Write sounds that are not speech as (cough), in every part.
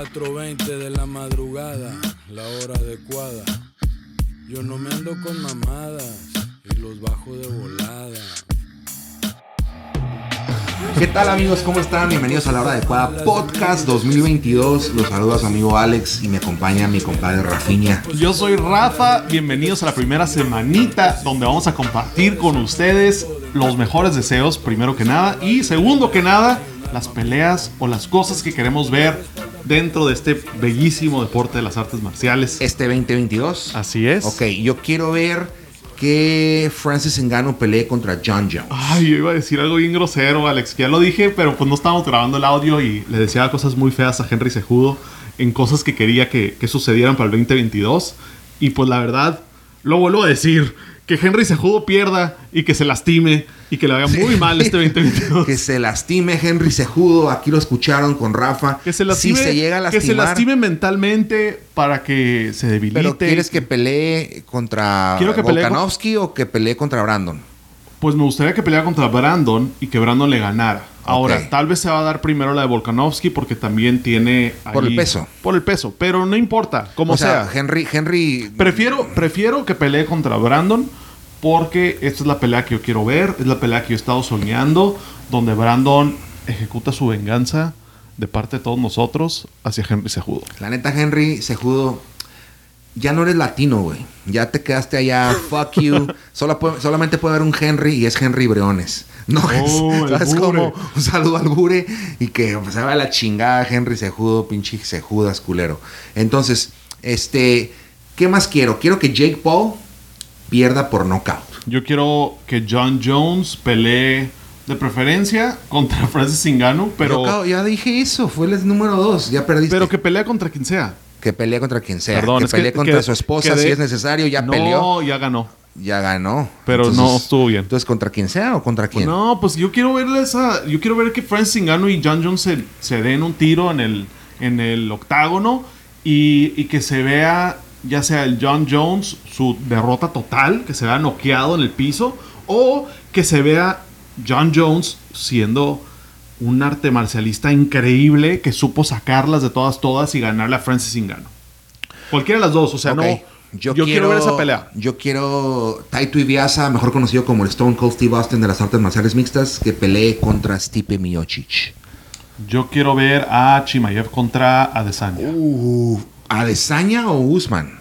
4.20 de la madrugada, la hora adecuada. Yo no me ando con mamadas y los bajo de volada. ¿Qué tal amigos? ¿Cómo están? Bienvenidos a la hora adecuada podcast 2022. Los saluda su amigo Alex y me acompaña mi compadre Rafiña. Yo soy Rafa, bienvenidos a la primera semanita donde vamos a compartir con ustedes los mejores deseos, primero que nada, y segundo que nada, las peleas o las cosas que queremos ver dentro de este bellísimo deporte de las artes marciales. Este 2022. Así es. Ok, yo quiero ver que Francis Ngannou pelee contra John Jones. Ay, yo iba a decir algo bien grosero, Alex, que ya lo dije, pero pues no estábamos grabando el audio y le decía cosas muy feas a Henry Sejudo en cosas que quería que, que sucedieran para el 2022. Y pues la verdad, lo vuelvo a decir, que Henry Sejudo pierda y que se lastime y que le vaya muy mal este 2022. que se lastime Henry Sejudo, aquí lo escucharon con Rafa. Que se lastime, si se llega a lastimar, que se lastime mentalmente para que se debilite. Pero ¿quieres que pelee contra Volkanovski o que pelee contra Brandon? Pues me gustaría que peleara contra Brandon y que Brandon le ganara. Ahora, tal vez se va a dar primero la de Volkanovski porque también tiene... Por el peso. Por el peso, pero no importa, como o sea, sea. Henry, Henry Prefiero, prefiero que pelee contra Brandon porque esta es la pelea que yo quiero ver, es la pelea que yo he estado soñando, donde Brandon ejecuta su venganza de parte de todos nosotros hacia Henry Sejudo. La neta, Henry Sejudo, ya no eres latino, güey. Ya te quedaste allá, fuck you. (laughs) Solo puede- solamente puede haber un Henry y es Henry Breones. No Oh, (laughs) es, el es Bure. como un saludo al Bure y que pues, se va a la chingada Henry Sejudo, pinche Sejudas culero. Entonces, este, ¿qué más quiero? Quiero que Jake Paul pierda por knockout. Yo quiero que John Jones pelee de preferencia contra (laughs) Francis Ngannou, pero, Knockout, ya dije eso, fue el número dos, ya perdiste. pero que pelea contra quien sea. Que pelee contra quien sea. Perdón, que es que- contra que- su esposa de- si es necesario, ya no, peleó. ya ganó. ya ganó. Pero no estuvo bien. Entonces, ¿contra quién sea o contra quién? No, pues yo quiero ver esa. Yo quiero ver que Francis Ngannou y John Jones se, se den un tiro en el, en el octágono y, y que se vea, ya sea el John Jones, su derrota total, que se vea noqueado en el piso, o que se vea John Jones siendo un arte marcialista increíble que supo sacarlas de todas, todas y ganarle a Francis Ngannou. Cualquiera de las dos, o sea, Ok. no. Yo, quiero, ver esa pelea. Yo quiero Taito Ibiasa, mejor conocido como el Stone Cold Steve Austin de las artes marciales mixtas, que pelee contra Stipe Miocic. Yo quiero ver a Chimaev contra Adesanya. Uh, ¿Adesanya o Usman?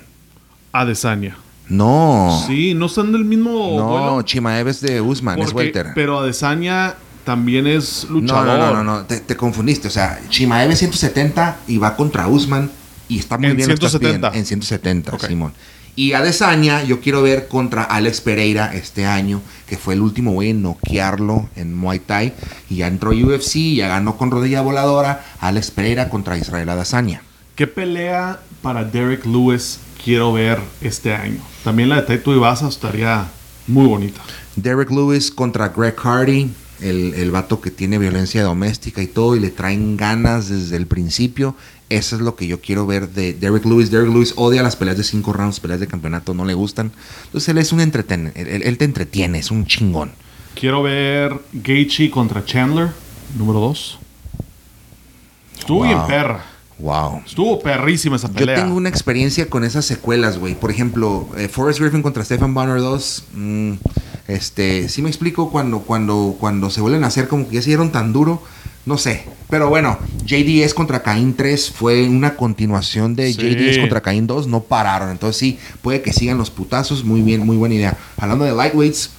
Adesanya. No. Sí, no están del mismo no, vuelo. Chimaev es de Usman, es welter. Pero Adesanya también es No, luchador. no, no, no, no, Te, te confundiste. O sea, Chimaev es 170 y va contra Usman y está muy En bien. lo que estás 170. pidiendo. En 170, Ok. Simón. Y Adesanya yo quiero ver contra Alex Pereira este año, que fue el último güey en noquearlo en Muay Thai. Y ya entró a UFC, ya ganó con rodilla voladora. Alex Pereira contra Israel Adesanya. ¿Qué pelea para Derek Lewis quiero ver este año? También la de Taito Ibasa estaría muy bonita. Derek Lewis contra Greg Hardy, el, el vato que tiene violencia doméstica y todo, y le traen ganas desde el principio. Eso es lo que yo quiero ver de Derek Lewis. Derek Lewis odia las peleas de cinco rounds, peleas de campeonato, no le gustan. Entonces él es un entreten, él, te entretiene, es un chingón. Quiero ver Gaethje contra Chandler, número 2. Estuvo Wow. bien perra. Wow. Estuvo perrísima esa Yo pelea. tengo una experiencia con esas secuelas, güey. Por ejemplo, eh, Forrest Griffin contra Stephen Bonner 2. mm, este, sí me explico cuando, cuando, cuando se vuelven a hacer como que ya se dieron tan duro. No sé. Pero bueno, JDS contra Caín 3 fue una continuación de Sí. JDS contra Caín 2. No pararon. Entonces sí, puede que sigan los putazos. Muy bien, muy buena idea. Hablando de lightweights,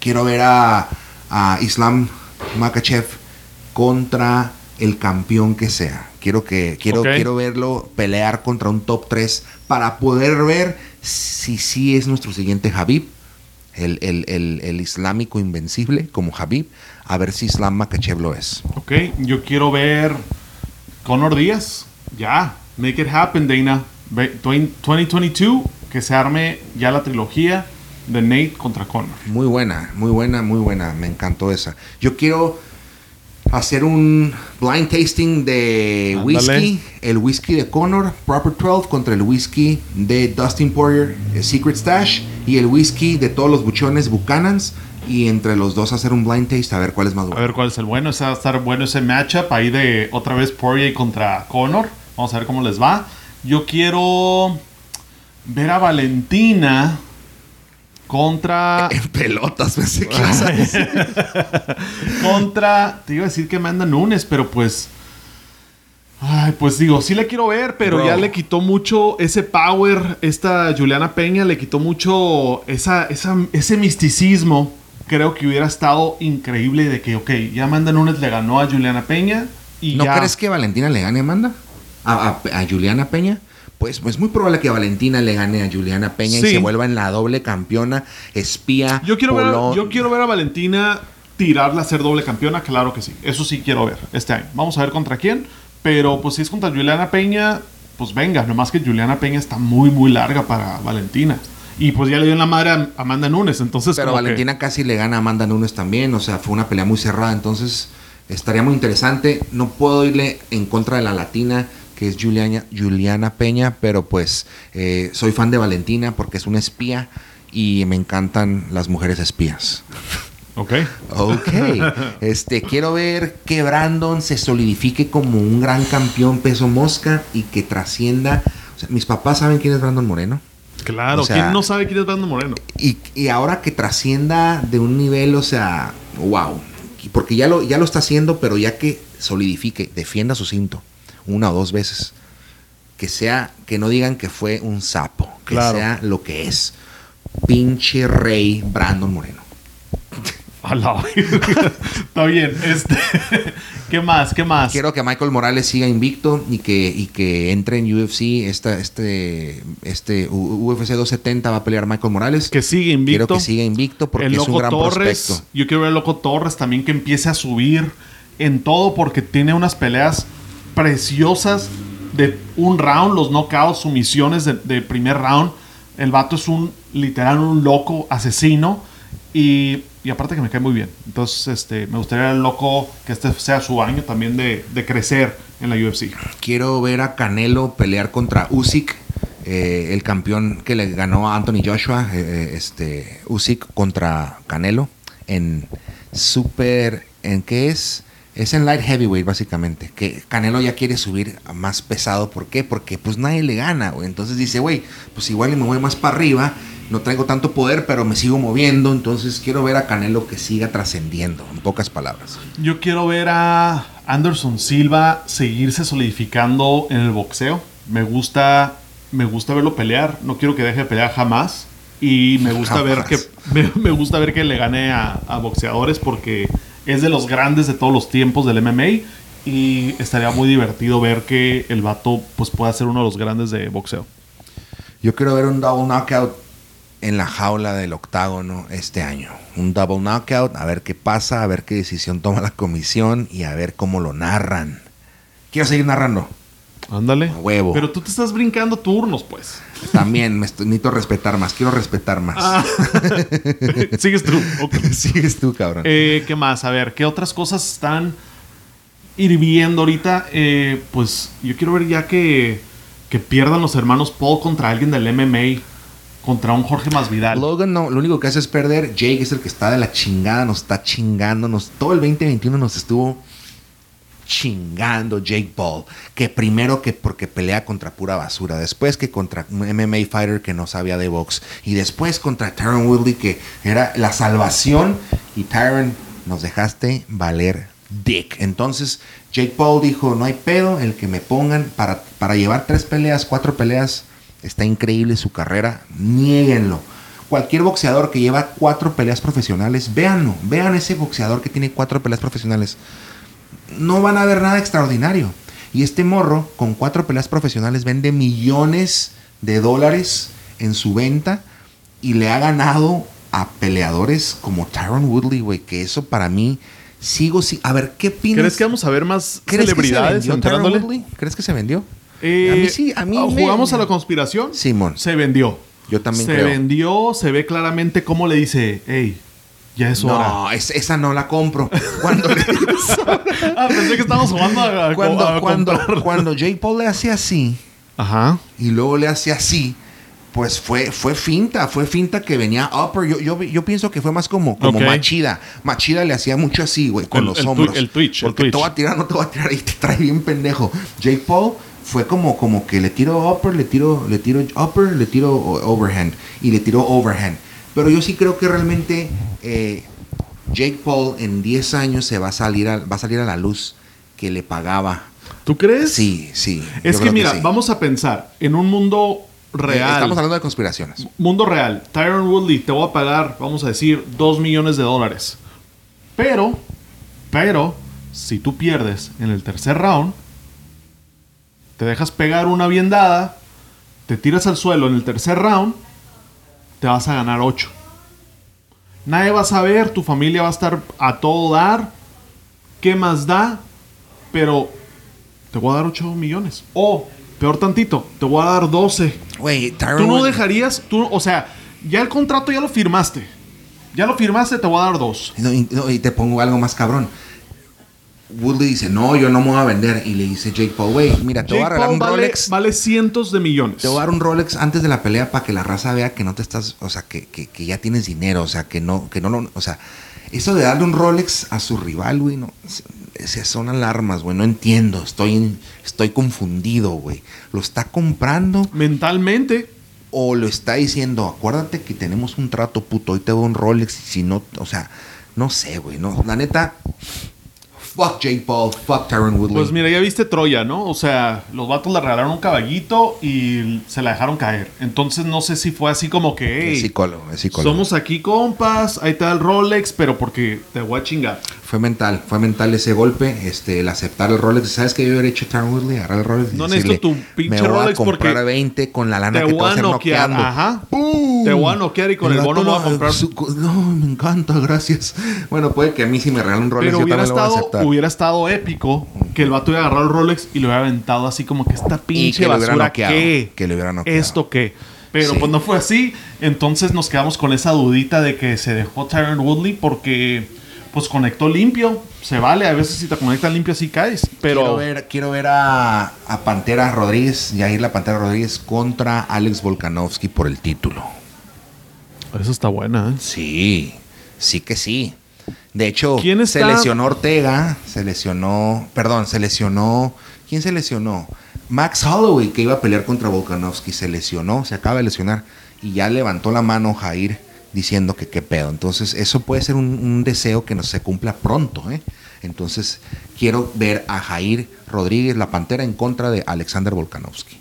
quiero ver a, a Islam Makachev contra el campeón que sea. Quiero que quiero, quiero verlo pelear contra un top 3 para poder ver si sí es nuestro siguiente Habib, el, el- el- el islámico invencible como Habib, a ver si Islam Makachev lo es. Ok, yo quiero ver Conor Díaz. Ya, make it happen, Dana. Ve- 2022, que se arme ya la trilogía de Nate contra Conor. Muy buena, muy buena, muy buena. Me encantó esa. Yo quiero hacer un blind tasting de whisky. El whisky de Connor, Proper 12, contra el whisky de Dustin Poirier, eh, Secret Stash. Y el whisky de todos los buchones Buchanans. Y entre los dos hacer un blind taste a ver cuál es más A bueno. ver cuál es el bueno. Ese va a estar bueno ese matchup ahí de otra vez Poirier contra Conor. Vamos a ver cómo les va. Yo quiero ver a Valentina contra. (laughs) En pelotas, pensé que ibas a (laughs) decir. contra. Te iba a decir que Amanda Nunes, pero pues. Ay, pues digo, sí le quiero ver, pero Bro. ya le quitó mucho ese power. Esta Juliana Peña le quitó mucho esa, esa- ese misticismo. Creo que hubiera estado increíble de que, ok, ya Amanda Nunes le ganó a Juliana Peña. Y ¿No ya- crees que Valentina le gane a Amanda? ¿A, a- a Juliana Peña? Pues es muy probable que Valentina le gane a Juliana Peña Sí. y se vuelva en la doble campeona, espía. Yo quiero, ver, a- yo quiero ver a Valentina tirarla a ser doble campeona, claro que sí. Eso sí quiero ver este año. Vamos a ver contra quién. Pero pues si es contra Juliana Peña, pues venga. Nomás que Juliana Peña está muy, muy larga para Valentina. Y pues ya le dio en la madre a Amanda Nunes. Entonces, Pero que- Valentina casi le gana a Amanda Nunes también. O sea, fue una pelea muy cerrada. Entonces, estaría muy interesante. No puedo irle en contra de la latina, que es Juliana, Juliana Peña. Pero pues, eh, soy fan de Valentina porque es una espía. Y me encantan las mujeres espías. Ok. Ok. (laughs) Este, quiero ver que Brandon se solidifique como un gran campeón peso mosca y que trascienda. O sea, mis papás saben quién es Brandon Moreno. Claro. O sea- ¿Quién no sabe quién es Brandon Moreno? Y, y ahora que trascienda de un nivel, o sea, wow. Porque ya lo, ya lo está haciendo, pero ya que solidifique, defienda su cinto una o dos veces. Que sea, que no digan que fue un sapo, que Claro. sea lo que es. Pinche rey Brandon Moreno. A. (laughs) Está bien. Este, (laughs) ¿Qué más? ¿Qué más? Quiero que Michael Morales siga invicto y que, y que entre en UFC. Esta, este, este UFC 270 va a pelear Michael Morales. Que sigue invicto. Quiero que siga invicto porque el es un gran Torres, prospecto. yo quiero ver al Loco Torres también que empiece a subir en todo porque tiene unas peleas preciosas de un round, los knockouts, sumisiones de, de primer round. El vato es un literal un loco asesino y, y aparte que me cae muy bien. Entonces, este, me gustaría el loco que este sea su año también de, de crecer en la UFC. Quiero ver a Canelo pelear contra Usyk, eh, el campeón que le ganó a Anthony Joshua, eh, este Usyk contra Canelo en super, ¿en qué es? Es en light heavyweight básicamente, que Canelo ya quiere subir más pesado, ¿por qué? Porque pues nadie le gana, güey. Entonces dice, güey, pues igual me voy más para arriba, no traigo tanto poder, pero me sigo moviendo, entonces quiero ver a Canelo que siga trascendiendo, en pocas palabras. Yo quiero ver a Anderson Silva seguirse solidificando en el boxeo. Me gusta, me gusta verlo pelear. No quiero que deje de pelear jamás. Y me gusta ver que (laughs) me, me gusta ver que le gane a, a boxeadores porque es de los grandes de todos los tiempos del MMA y estaría muy divertido ver que el vato pues pueda ser uno de los grandes de boxeo. Yo quiero ver un double knockout en la jaula del octágono este año. Un double knockout, a ver qué pasa, a ver qué decisión toma la comisión y a ver cómo lo narran. Quiero seguir narrando. Ándale. A huevo. Pero tú te estás brincando turnos, pues. También me estoy- necesito respetar más. Quiero respetar más. Ah. (laughs) Sigues tú. Ok. (laughs) Sigues tú, cabrón. Eh, ¿Qué más? A ver, ¿qué otras cosas están hirviendo ahorita? Eh, pues yo quiero ver ya que, que pierdan los hermanos Paul contra alguien del MMA, contra un Jorge Masvidal. Logan no, lo único que hace es perder. Jake es el que está de la chingada, nos está chingando. Nos, todo el 2021 nos estuvo chingando Jake Paul. Que primero que porque pelea contra pura basura. Después que contra un MMA fighter que no sabía de box. Y después contra Tyron Woodley que era la salvación. Y Tyron, nos dejaste valer dick. Entonces Jake Paul dijo, no hay pedo, el que me pongan para, para llevar tres peleas, cuatro peleas. Está increíble su carrera. Niéguenlo. Cualquier boxeador que lleva cuatro peleas profesionales, véanlo. Vean ese boxeador que tiene cuatro peleas profesionales. No van a ver nada extraordinario. Y este morro, con cuatro peleas profesionales, vende millones de dólares en su venta y le ha ganado a peleadores como Tyron Woodley, güey. Que eso para mí, sigo. si- A ver, ¿qué opinas? ¿Crees que vamos a ver más ¿Crees que se celebridades entrándole? Woodley? ¿Crees que se vendió? Eh, a mí sí, a mí me- ¿Jugamos a la conspiración? Simón. Se vendió. Yo también se creo. vendió, se ve claramente cómo le dice, hey, ya es hora. No, es- esa no la compro. (laughs) Cuando, le- ah, pensé que estábamos jugando a, a- cuando, a cuando, cuando Jake Paul le hace así Ajá. y luego le hace así, pues fue, fue finta, fue finta que venía upper. Yo, yo, yo pienso que fue más como, como Ok. Machida. Machida le hacía mucho así, güey, con El- los el hombros. el twitch, el Porque twitch. te voy a tirar, no te voy a tirar y te trae bien pendejo. Jake Paul fue como, como que le tiro upper, le tiro, le tiro upper, le tiro overhand y le tiro overhand. Pero yo sí creo que realmente eh, Jake Paul en 10 años se va a salir a, va a salir a la luz que le pagaba. ¿Tú crees? Sí, sí. Es que mira, sí. vamos a pensar en un mundo real. Estamos hablando de conspiraciones. Mundo real. Tyron Woodley, te voy a pagar, vamos a decir, 2 millones de dólares. Pero, pero, si tú pierdes en el tercer round, te dejas pegar una bien dada, te tiras al suelo en el tercer round, te vas a ganar 8. Nadie va a saber, tu familia va a estar a todo dar. ¿Qué más da? Pero te voy a dar 8 millones. O, peor tantito, te voy a dar 12. Güey, Tú no dejarías, tú, o sea, ya el contrato ya lo firmaste. Ya lo firmaste, te voy a dar dos. No, y, no, y te pongo algo más cabrón. Woodley dice, no, yo no me voy a vender. Y le dice Jake Paul, güey, mira, te voy a Jake regalar Paul un vale, Rolex. vale cientos de millones. Te voy a dar un Rolex antes de la pelea para que la raza vea que no te estás, o sea, que, que, que ya tienes dinero, o sea, que no, que no lo, o sea, eso de darle un Rolex a su rival, güey, no, se- son alarmas, güey, no entiendo, estoy, estoy confundido, güey. ¿Lo está comprando Mentalmente, o lo está diciendo, acuérdate que tenemos un trato, puto, hoy te doy un Rolex y si no, o sea, no sé, güey, no, la neta, fuck Jake Paul, fuck Tyron Woodley. pues mira, ya viste Troya, ¿no? O sea, los vatos le regalaron un caballito y se la dejaron caer. Entonces no sé si fue así como que, es psicólogo, es psicólogo. somos aquí compas, ahí da el Rolex, pero porque te voy a chingar. Fue mental, fue mental ese golpe, este, el aceptar el Rolex. ¿Sabes qué yo hubiera hecho Tyron Woodley? Agarrar el Rolex y No decirle, necesito tu pinche me voy Rolex a comprar porque 20 con la lana Te que te voy a hacer noquear, noqueando. ajá. Te voy a noquear y con el bono vato, voy a comprar- su no, me encanta, gracias. Bueno, puede que a mí si me regalan un Rolex Pero yo hubiera también lo voy a estado, aceptar. hubiera estado épico que el vato hubiera agarrado el Rolex y lo hubiera aventado así como que esta pinche que lo hubiera basura noqueado, qué. que lo hubiera noqueado. ¿Esto qué? Pero Sí. pues no fue así. Entonces nos quedamos con esa dudita de que se dejó Tyron Woodley porque pues conectó limpio. Se vale, a veces si te conectan limpio así caes. Pero Quiero ver, quiero ver a, a Pantera Rodríguez, Yair la Pantera Rodríguez contra Alex Volkanovski por el título. eso está buena, ¿eh? Sí, sí que sí. De hecho, ¿Quién se está? lesionó Ortega, se lesionó, perdón, se lesionó, ¿quién se lesionó? Max Holloway, que iba a pelear contra Volkanovski, se lesionó, se acaba de lesionar y ya levantó la mano Jair diciendo que qué pedo. Entonces, eso puede ser un, un deseo que no se cumpla pronto, ¿eh? Entonces, quiero ver a Jair Rodríguez, la Pantera, en contra de Alexander Volkanovski.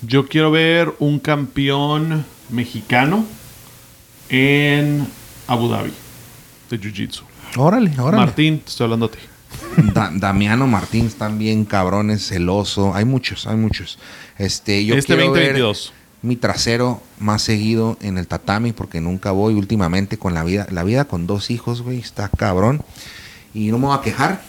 Yo quiero ver un campeón mexicano en Abu Dhabi de Jiu-Jitsu. Órale, órale. Martín, te estoy hablando a ti. (laughs) Da- Damiano Martínez también, cabrones, celoso. Hay muchos, hay muchos. Este, yo Este quiero ver 2022. Mi trasero más seguido en el tatami porque nunca voy últimamente con la vida. La vida con dos hijos, güey, está cabrón. Y no me voy a quejar.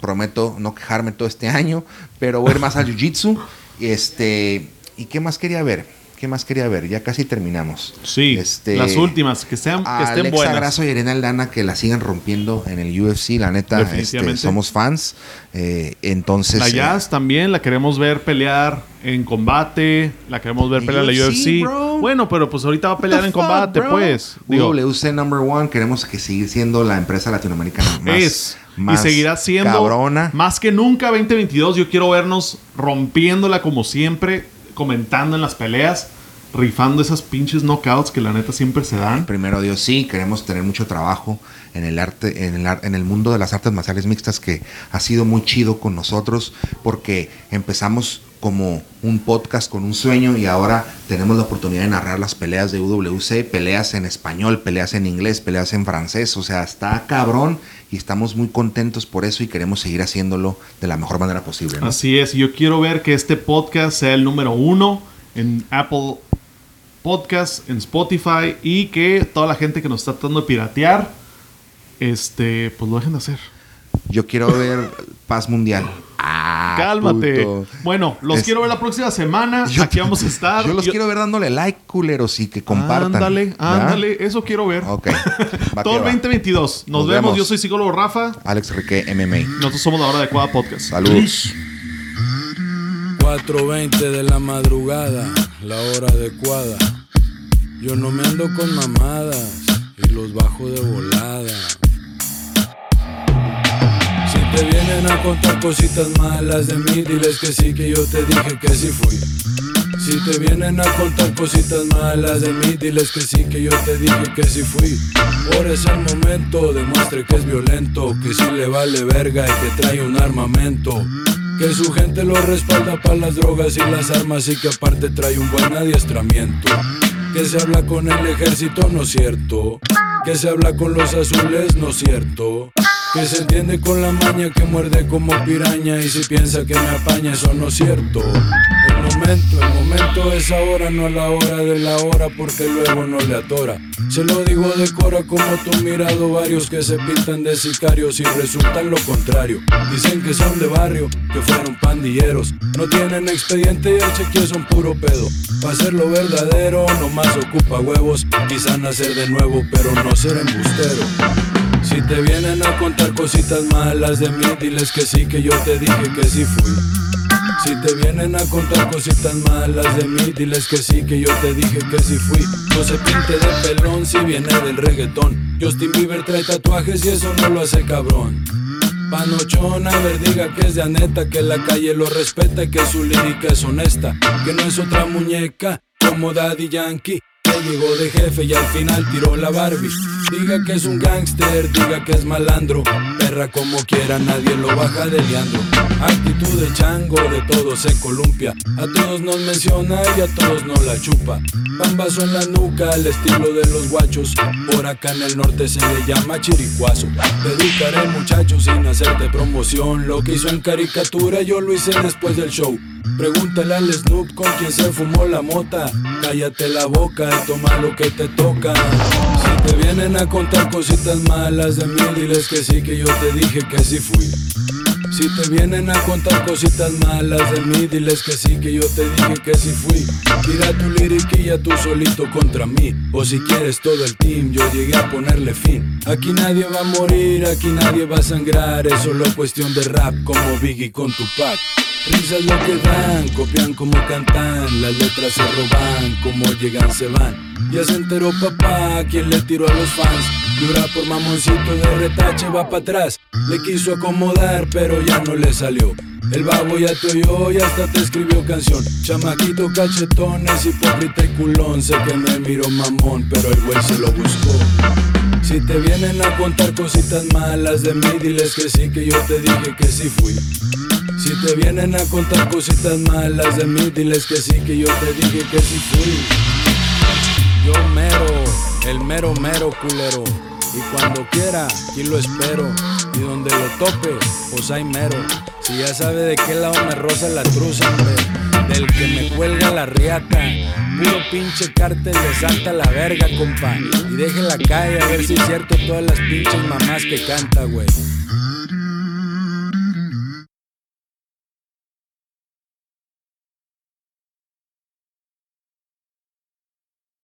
Prometo no quejarme todo este (laughs) año, pero voy a ir más al jiu-jitsu. Este, ¿y qué más quería ver? ¿Qué más quería ver? Ya casi terminamos. Sí, Este, las últimas, que, sean, que estén Alexa buenas. Grasso y Irene Aldana que la sigan rompiendo en el UFC, la neta, este, somos fans. Eh, entonces, La eh, Jazz también la queremos ver pelear en combate. La queremos ver pelear en la UFC, bro. Bueno, pero pues ahorita va a pelear en combate, pues. Digo, WC number one, queremos que siga siendo la empresa latinoamericana más, es. más y seguirá siendo cabrona. más que nunca 2022. Yo quiero vernos rompiéndola como siempre, comentando en las peleas, rifando esas pinches knockouts que la neta siempre se dan. Primero Dios, sí, queremos tener mucho trabajo en el arte, en el, en el mundo de las artes marciales mixtas que ha sido muy chido con nosotros porque empezamos como un podcast con un sueño y ahora tenemos la oportunidad de narrar las peleas de UWC, peleas en español, peleas en inglés, peleas en francés, o sea, está cabrón y estamos muy contentos por eso y queremos seguir haciéndolo de la mejor manera posible. ¿no? Así es, y yo quiero ver que este podcast sea el número uno en Apple Podcast, en Spotify y que toda la gente que nos está tratando de piratear, este, pues lo dejen de hacer. Yo quiero ver paz mundial. Ah, Cálmate. puto. Bueno, los Es- quiero ver la próxima semana. (laughs) Yo- Aquí vamos a estar. Yo los quiero ver dándole like, culeros, y que compartan. Ándale, ¿verdad? ándale, eso quiero ver. Ok. (laughs) Va Todo el va. 2022. Nos, Nos vemos. vemos. Yo soy psicólogo Rafa. Alex Rique, MMA. Nosotros somos la hora adecuada podcast. Saludos. 4.20 de la madrugada, la hora adecuada. Yo no me ando con mamadas y los bajo de volada. Si te vienen a contar cositas malas de mí, diles que sí, que yo te dije que sí fui. Si te vienen a contar cositas malas de mí, diles que sí, que yo te dije que sí fui. Ahora es el momento, demuestre que es violento, que sí le vale verga y que trae un armamento. Que su gente lo respalda para las drogas y las armas y que aparte trae un buen adiestramiento. Que se habla con el ejército, no es cierto. Que se habla con los azules, no es cierto. Que se entiende con la maña que muerde como piraña y si piensa que me apaña, eso no es cierto. El momento, el momento es ahora, no la hora de la hora porque luego no le atora. Se lo digo de cora como tú mirado varios que se pintan de sicarios y resultan lo contrario. Dicen que son de barrio, que fueron pandilleros. No tienen expediente y el chequeo son puro pedo. Para lo verdadero, nomás ocupa huevos. Quizá nacer de nuevo, pero no ser embustero. Si te vienen a contar cositas malas de mí, diles que sí, que yo te dije que sí fui. Si te vienen a contar cositas malas de mí, diles que sí, que yo te dije que sí fui. No se pinte de pelón si viene del reggaetón. Justin Bieber trae tatuajes y eso no lo hace cabrón. Panochón, a ver, diga que es de Aneta, que la calle lo respeta y que su lírica es honesta, que no es otra muñeca como Daddy Yankee, llegó de jefe y al final tiró la Barbie. Diga que es un gangster, diga que es malandro. Perra como quiera, nadie lo baja de Leandro. Actitud de chango, de todo se columpia. A todos nos menciona y a todos nos la chupa. Pambazo en la nuca, al estilo de los guachos. Por acá en el norte se le llama chiricuazo. Te educaré, muchacho, sin hacerte promoción. Lo que hizo en caricatura, yo lo hice después del show. Pregúntale al Snoop con quien se fumó la mota. Cállate la boca y toma lo que te toca. Si te vienen a contar cositas malas de mí, diles que sí, que yo te dije que sí fui. Si te vienen a contar cositas malas de mí, diles que sí, que yo te dije que sí fui. Tira tu liriquilla tú solito contra mí. O si quieres todo el team, yo llegué a ponerle fin. Aquí nadie va a morir, aquí nadie va a sangrar. Es solo cuestión de rap como Biggie con Tupac. Risas lo que dan, copian como cantan, las letras se roban, como llegan se van. Ya se enteró papá, quien le tiró a los fans. Dura por mamoncito de retache, va para atrás. Le quiso acomodar, pero ya no le salió. El babo ya te oyó y hasta te escribió canción. Chamaquito cachetón, es hipócrita y culón. Sé que me miró mamón, pero el güey se lo buscó. Si te vienen a contar cositas malas de mí, diles que sí, que yo te dije que sí fui. Si te vienen a contar cositas malas de mí, diles que sí, que yo te dije que sí fui. Yo mero, el mero mero culero. Y cuando quiera, aquí lo espero. Y donde lo tope, pues hay mero. Si ya sabe de qué lado me roza la truza, hombre. Del que me cuelga la riata. Puro pinche cártel de Santa la verga, compa. Y deje la calle a ver si es cierto todas las pinches mamás que canta, güey.